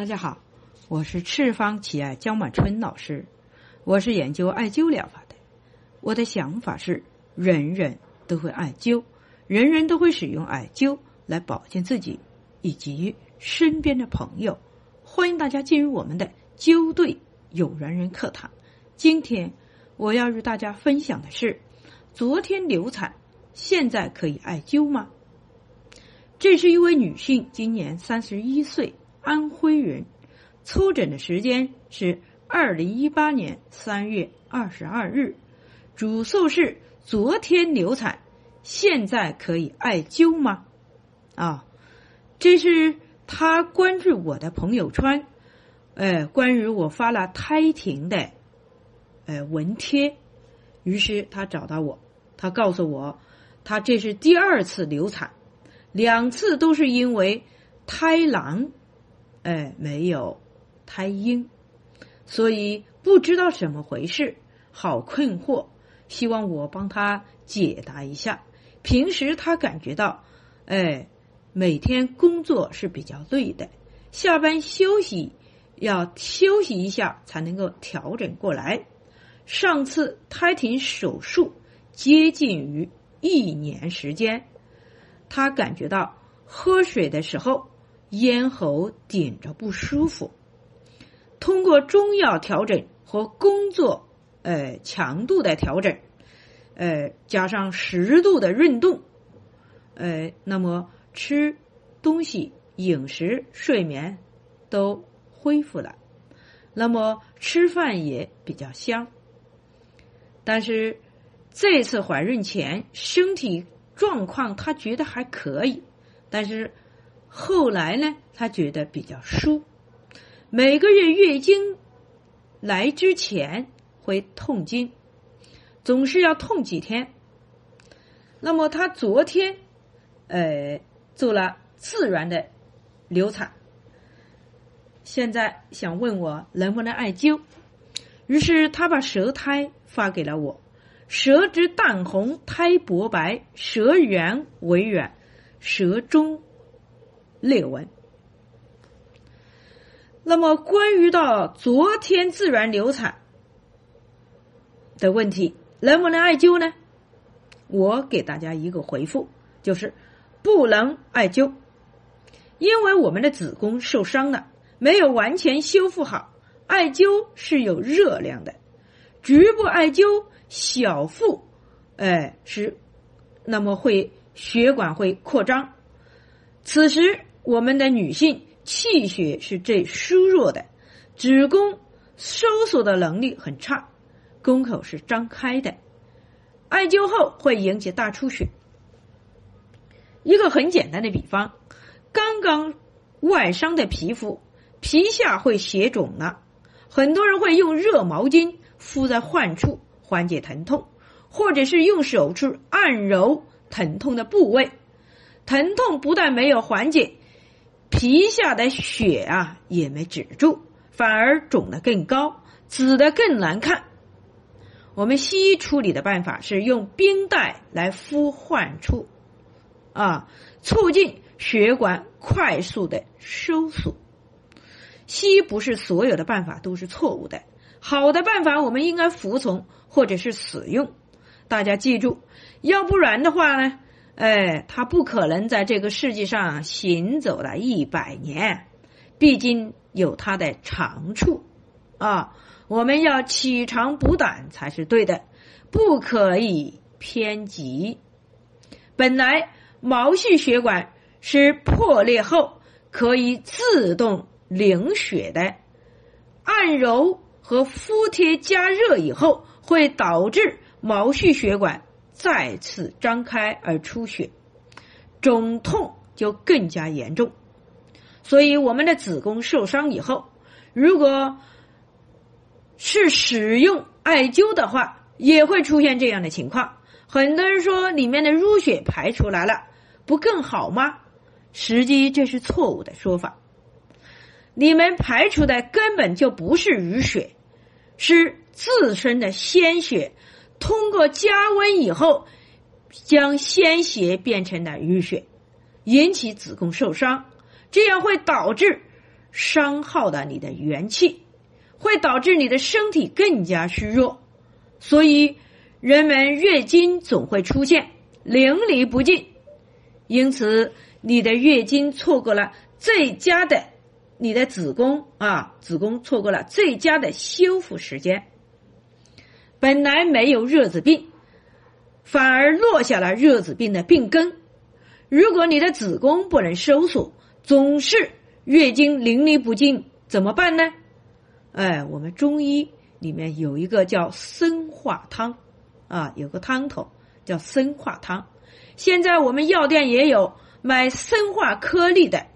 大家好，我是赤方奇艾焦满春老师，我是研究艾灸疗法的。我的想法是，人人都会艾灸，人人都会使用艾灸来保健自己以及身边的朋友。欢迎大家进入我们的灸对有缘人课堂。今天我要与大家分享的是：昨天流产，现在可以艾灸吗？这是一位女性，今年三十一岁。安徽人，出诊的时间是二零一八年三月二十二日，主诉是昨天流产，现在可以艾灸吗？啊，这是他关注我的朋友圈，呃，关于我发了胎停的，呃文贴，于是他找到我，他告诉我，他这是第二次流产，两次都是因为胎囊。哎，没有胎婴，所以不知道怎么回事，好困惑。希望我帮他解答一下。平时他感觉到，哎，每天工作是比较累的，下班休息要休息一下才能够调整过来。上次胎停手术接近于一年时间，他感觉到喝水的时候。咽喉顶着不舒服，通过中药调整和工作呃强度的调整，呃加上适度的运动，呃那么吃东西、饮食、睡眠都恢复了，那么吃饭也比较香。但是这次怀孕前身体状况他觉得还可以，但是。后来呢，他觉得比较舒，每个月月经来之前会痛经，总是要痛几天。那么他昨天呃做了自然的流产，现在想问我能不能艾灸，于是他把舌苔发给了我，舌质淡红，苔薄白，舌圆为软，舌中。裂纹。那么，关于到昨天自然流产的问题，能不能艾灸呢？我给大家一个回复，就是不能艾灸，因为我们的子宫受伤了，没有完全修复好。艾灸是有热量的，局部艾灸小腹，哎，是那么会血管会扩张，此时。我们的女性气血是最虚弱的，子宫收缩的能力很差，宫口是张开的，艾灸后会引起大出血。一个很简单的比方，刚刚外伤的皮肤，皮下会血肿了，很多人会用热毛巾敷在患处缓解疼痛，或者是用手去按揉疼痛的部位，疼痛不但没有缓解。皮下的血啊也没止住，反而肿得更高，紫的更难看。我们西医处理的办法是用冰袋来敷患处，啊，促进血管快速的收缩。西医不是所有的办法都是错误的，好的办法我们应该服从或者是使用。大家记住，要不然的话呢？哎，他不可能在这个世界上行走了一百年，毕竟有他的长处啊。我们要取长补短才是对的，不可以偏激。本来毛细血管是破裂后可以自动凝血的，按揉和敷贴加热以后会导致毛细血管。再次张开而出血，肿痛就更加严重。所以，我们的子宫受伤以后，如果是使用艾灸的话，也会出现这样的情况。很多人说里面的淤血排出来了，不更好吗？实际这是错误的说法。你们排出的根本就不是淤血，是自身的鲜血。通过加温以后，将鲜血变成了淤血，引起子宫受伤，这样会导致伤耗了你的元气，会导致你的身体更加虚弱。所以，人们月经总会出现淋漓不尽。因此，你的月经错过了最佳的，你的子宫啊，子宫错过了最佳的修复时间。本来没有热子病，反而落下了热子病的病根。如果你的子宫不能收缩，总是月经淋漓不尽，怎么办呢？哎，我们中医里面有一个叫生化汤，啊，有个汤头叫生化汤。现在我们药店也有买生化颗粒的，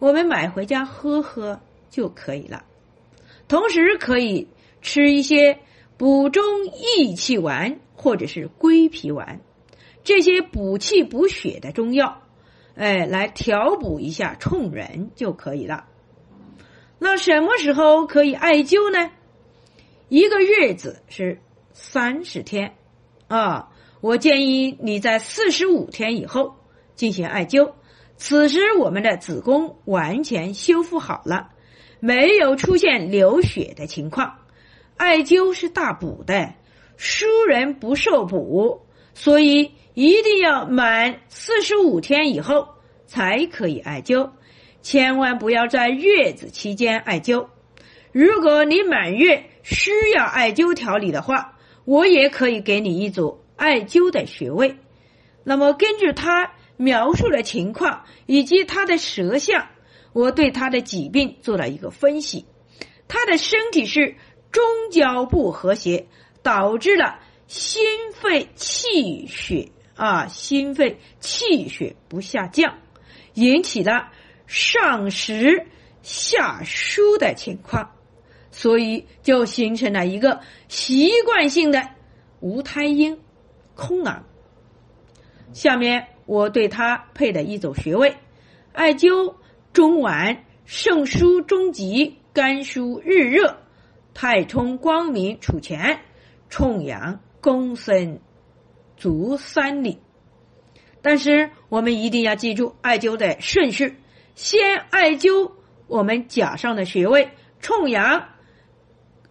我们买回家喝喝就可以了。同时可以吃一些。补中益气丸或者是归脾丸，这些补气补血的中药，哎，来调补一下冲人就可以了。那什么时候可以艾灸呢？一个月子是三十天啊，我建议你在四十五天以后进行艾灸。此时我们的子宫完全修复好了，没有出现流血的情况。艾灸是大补的，输人不受补，所以一定要满四十五天以后才可以艾灸，千万不要在月子期间艾灸。如果你满月需要艾灸调理的话，我也可以给你一组艾灸的穴位。那么根据他描述的情况以及他的舌象，我对他的疾病做了一个分析，他的身体是。中焦不和谐，导致了心肺气血啊，心肺气血不下降，引起了上实下疏的情况，所以就形成了一个习惯性的无胎阴、空囊。下面我对他配的一组穴位：艾灸中脘、肾腧中极、肝腧日热。太冲、光明、储前、冲阳、公孙、足三里。但是我们一定要记住艾灸的顺序：先艾灸我们甲上的穴位冲阳，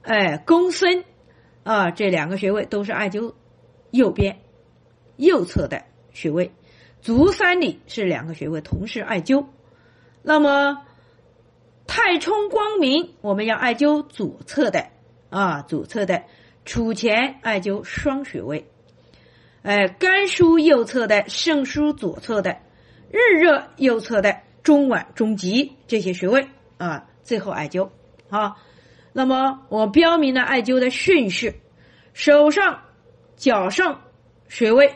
哎，公孙啊，这两个穴位都是艾灸右边右侧的穴位。足三里是两个穴位同时艾灸。那么。太冲光明，我们要艾灸左侧的啊，左侧的储前艾灸双穴位，哎，肝腧右侧的肾腧左侧的日热右侧的中脘中极这些穴位啊，最后艾灸啊。那么我标明了艾灸的顺序：手上、脚上穴位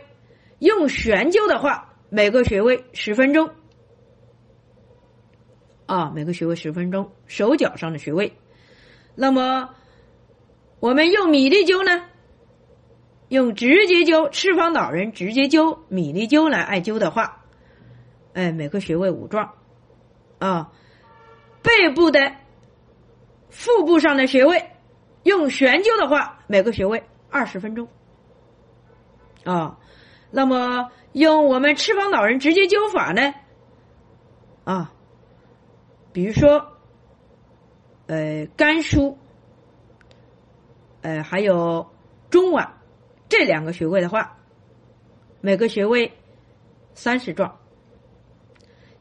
用悬灸的话，每个穴位十分钟。啊，每个穴位十分钟，手脚上的穴位。那么，我们用米粒灸呢？用直接灸，赤方老人直接灸米粒灸来艾灸的话，哎，每个穴位五壮。啊，背部的、腹部上的穴位，用悬灸的话，每个穴位二十分钟。啊，那么用我们赤方老人直接灸法呢？啊。比如说，呃，肝腧，呃，还有中脘这两个穴位的话，每个穴位三十壮，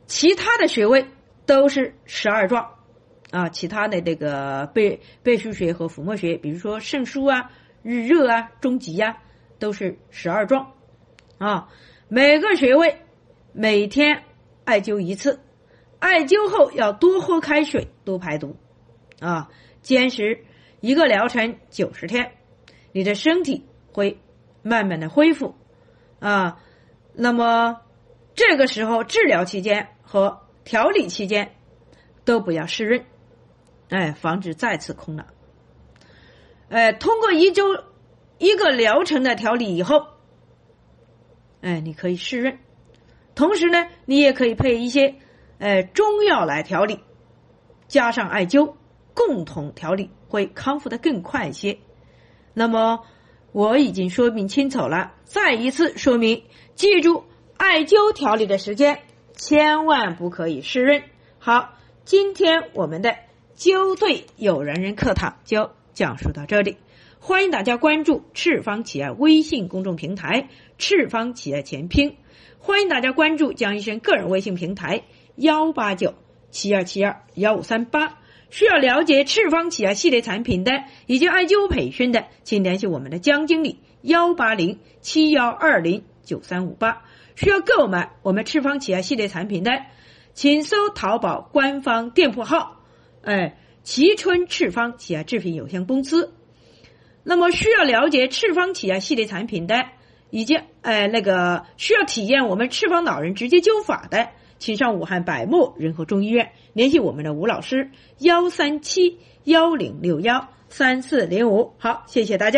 其他的穴位都是十二壮啊。其他的这个背背腧穴和腹膜穴，比如说肾腧啊、日热啊、中极呀，都是十二壮啊。每个穴位每天艾灸一次。艾灸后要多喝开水，多排毒，啊，坚持一个疗程九十天，你的身体会慢慢的恢复，啊，那么这个时候治疗期间和调理期间都不要湿润，哎，防止再次空了，哎，通过一周一个疗程的调理以后，哎，你可以湿润，同时呢，你也可以配一些。呃，中药来调理，加上艾灸，共同调理会康复的更快一些。那么我已经说明清楚了，再一次说明，记住艾灸调理的时间，千万不可以湿润。好，今天我们的灸对有缘人课堂就讲述到这里，欢迎大家关注赤方企业微信公众平台“赤方企业全拼”，欢迎大家关注江医生个人微信平台幺八九七二七二幺五三八。需要了解赤方企业系列产品的以及艾灸培训的，请联系我们的江经理幺八零七幺二零九三五八。需要购买我们赤方企业系列产品的。请搜淘宝官方店铺号，哎，蕲春赤方企业制品有限公司。那么需要了解赤方企业系列产品的，以及哎那个需要体验我们赤方老人直接灸法的，请上武汉百慕仁和中医院联系我们的吴老师，幺三七幺零六幺三四零五。好，谢谢大家。